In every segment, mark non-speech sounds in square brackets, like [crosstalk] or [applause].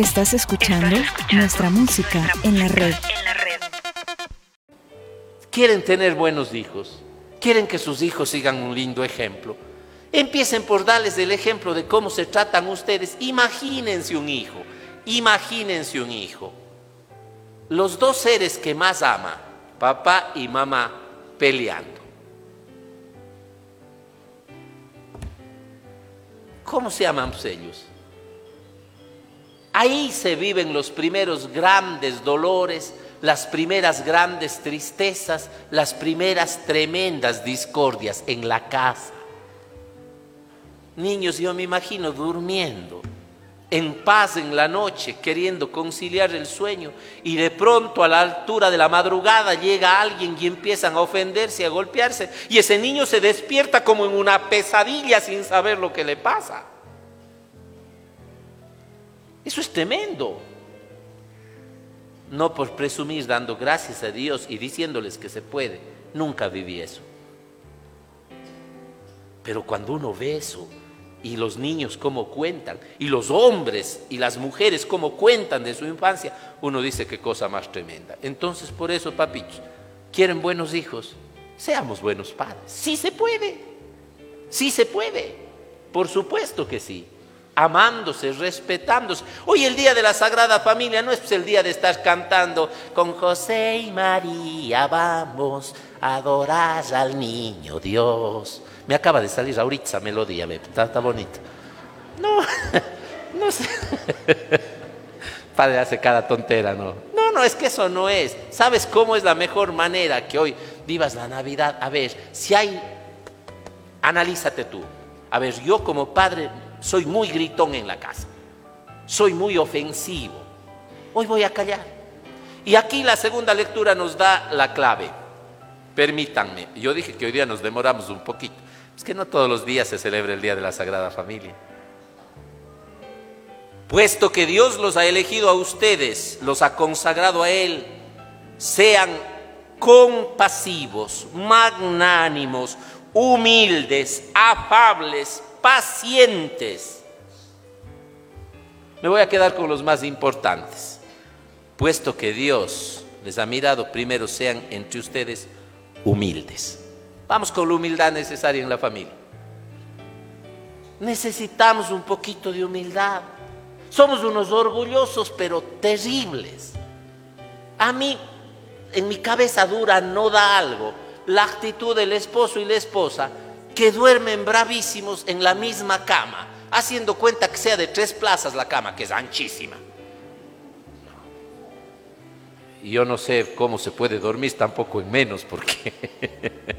Estás escuchando, nuestra música en la red. Quieren tener buenos hijos, quieren que sus hijos sigan un lindo ejemplo. Empiecen por darles el ejemplo de cómo se tratan ustedes. Imagínense un hijo, imagínense un hijo. Los dos seres que más ama, papá y mamá, peleando. ¿Cómo se aman ellos? Ahí se viven los primeros grandes dolores, las primeras grandes tristezas, las primeras tremendas discordias en la casa. Niños, yo me imagino durmiendo en paz en la noche, queriendo conciliar el sueño, y de pronto a la altura de la madrugada llega alguien y empiezan a ofenderse, a golpearse, y ese niño se despierta como en una pesadilla sin saber lo que le pasa. Eso es tremendo. No por presumir dando gracias a Dios y diciéndoles que se puede. Nunca viví eso. Pero cuando uno ve eso, y los niños cómo cuentan, y los hombres y las mujeres cómo cuentan de su infancia, uno dice qué cosa más tremenda. Entonces, por eso, papichos, ¿quieren buenos hijos? Seamos buenos padres. Sí se puede, sí se puede, por supuesto que sí amándose, respetándose. Hoy el día de la Sagrada Familia no es el día de estar cantando con José y María, vamos a adorar al niño Dios. Me acaba de salir ahorita esa melodía, está, está bonita. No, [laughs] no sé. [laughs] Padre hace cada tontera, ¿no? No, no, es que eso no es. ¿Sabes cómo es la mejor manera que hoy vivas la Navidad? A ver, si hay, analízate tú. A ver, yo como padre soy muy gritón en la casa, soy muy ofensivo. Hoy voy a callar. Y aquí la segunda lectura nos da la clave. Permítanme, yo dije que hoy día nos demoramos un poquito. Es que no todos los días se celebra el Día de la Sagrada Familia. Puesto que Dios los ha elegido a ustedes, los ha consagrado a Él, sean compasivos, magnánimos, humildes, afables, pacientes. Me voy a quedar con los más importantes. Puesto que Dios les ha mirado, primero sean entre ustedes humildes. Vamos con la humildad necesaria en la familia. Necesitamos un poquito de humildad. Somos unos orgullosos, pero terribles. A mí, en mi cabeza dura, no da algo la actitud del esposo y la esposa que duermen bravísimos en la misma cama, haciendo cuenta que sea de tres plazas la cama, que es anchísima. Y yo no sé cómo se puede dormir tampoco en menos, porque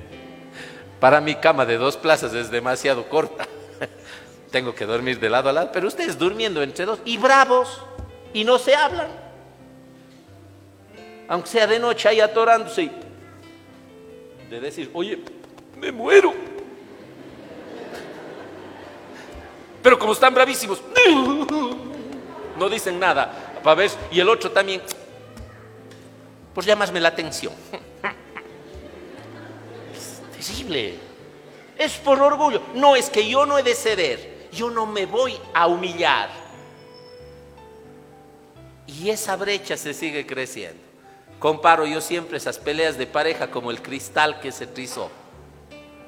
[laughs] para mi cama de dos plazas es demasiado corta. [laughs] Tengo que dormir de lado a lado, pero ustedes durmiendo entre dos y bravos y no se hablan. Aunque sea de noche ahí atorándose de decir, oye, me muero. Pero como están bravísimos, no dicen nada. Y el otro también, pues llamasme la atención. Es terrible. Es por orgullo. No es que yo no he de ceder. Yo no me voy a humillar. Y esa brecha se sigue creciendo. Comparo yo siempre esas peleas de pareja como el cristal que se trizó.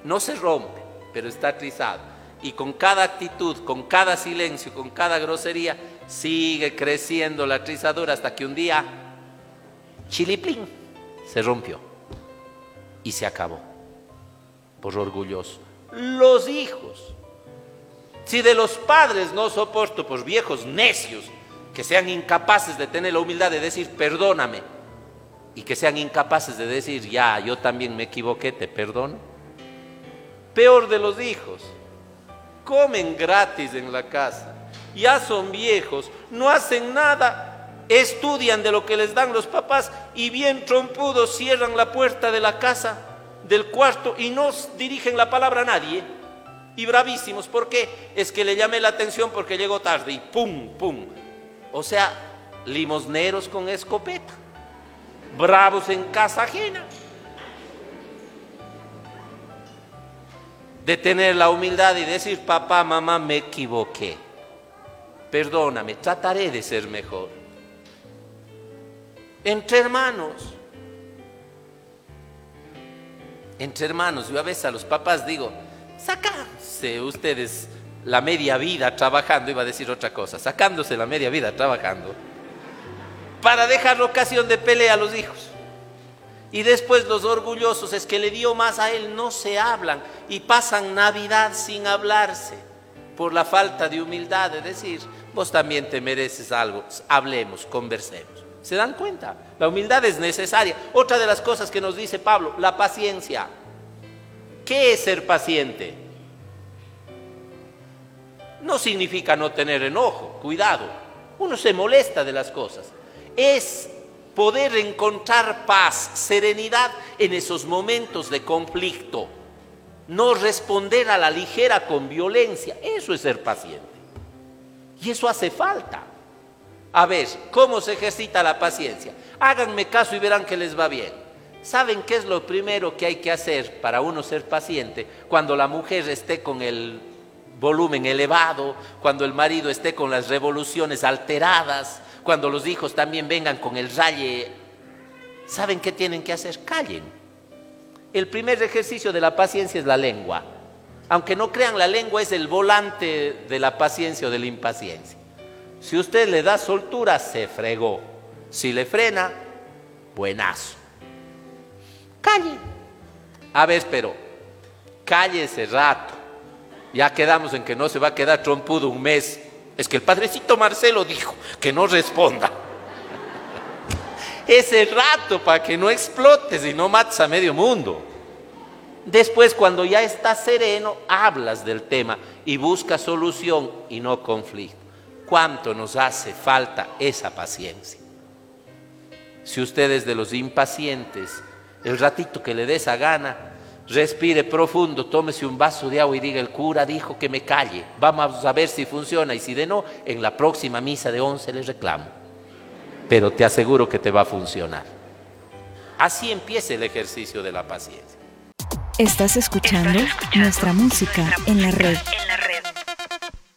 No se rompe, pero está trizado. Y con cada actitud, con cada silencio, con cada grosería, sigue creciendo la trizadura hasta que un día, chiliplín, se rompió y se acabó. Por orgulloso. Los hijos. Si de los padres no soporto por viejos necios que sean incapaces de tener la humildad de decir perdóname, y que sean incapaces de decir, ya, yo también me equivoqué, te perdono. Peor de los hijos, comen gratis en la casa, ya son viejos, no hacen nada, estudian de lo que les dan los papás y bien trompudos cierran la puerta de la casa, del cuarto y no dirigen la palabra a nadie. Y bravísimos, ¿por qué? Es que le llamé la atención porque llegó tarde y pum, pum. O sea, limosneros con escopeta bravos en casa ajena. De tener la humildad y decir, papá, mamá, me equivoqué. perdóname, trataré de ser mejor. Entre hermanos, entre hermanos, yo a veces a los papás digo, sácanse ustedes la media vida trabajando, iba a decir otra cosa, sacándose la media vida trabajando, para dejar ocasión de pelea a los hijos. Y después los orgullosos es que le dio más a él, no se hablan y pasan Navidad sin hablarse por la falta de humildad de decir, vos también te mereces algo, hablemos, conversemos. ¿Se dan cuenta? La humildad es necesaria. Otra de las cosas que nos dice Pablo, la paciencia. ¿Qué es ser paciente? No significa no tener enojo, cuidado. Uno se molesta de las cosas. Es poder encontrar paz, serenidad en esos momentos de conflicto. No responder a la ligera con violencia. Eso es ser paciente. Y eso hace falta. A ver, ¿cómo se ejercita la paciencia? Háganme caso y verán que les va bien. ¿Saben qué es lo primero que hay que hacer para uno ser paciente cuando la mujer esté con el volumen elevado, cuando el marido esté con las revoluciones alteradas, cuando los hijos también vengan con el raye? ¿Saben qué tienen que hacer? Callen. El primer ejercicio de la paciencia es la lengua. Aunque no crean, la lengua es el volante de la paciencia o de la impaciencia. Si usted le da soltura, se fregó. Si le frena, buenazo. Calle. A ver, pero calle ese rato. Ya quedamos en que no se va a quedar trompudo un mes. Es que el padrecito Marcelo dijo que no responda. Ese rato para que no explotes y no mates a medio mundo. Después, cuando ya estás sereno, hablas del tema y buscas solución y no conflicto cuánto nos hace falta esa paciencia. Si usted es de los impacientes, el ratito que le dé esa gana, respire profundo, tómese un vaso de agua y diga, el cura dijo que me calle, vamos a ver si funciona y si de no, en la próxima misa de once le reclamo. Pero te aseguro que te va a funcionar. Así empieza el ejercicio de la paciencia. Estás escuchando, nuestra música en la red.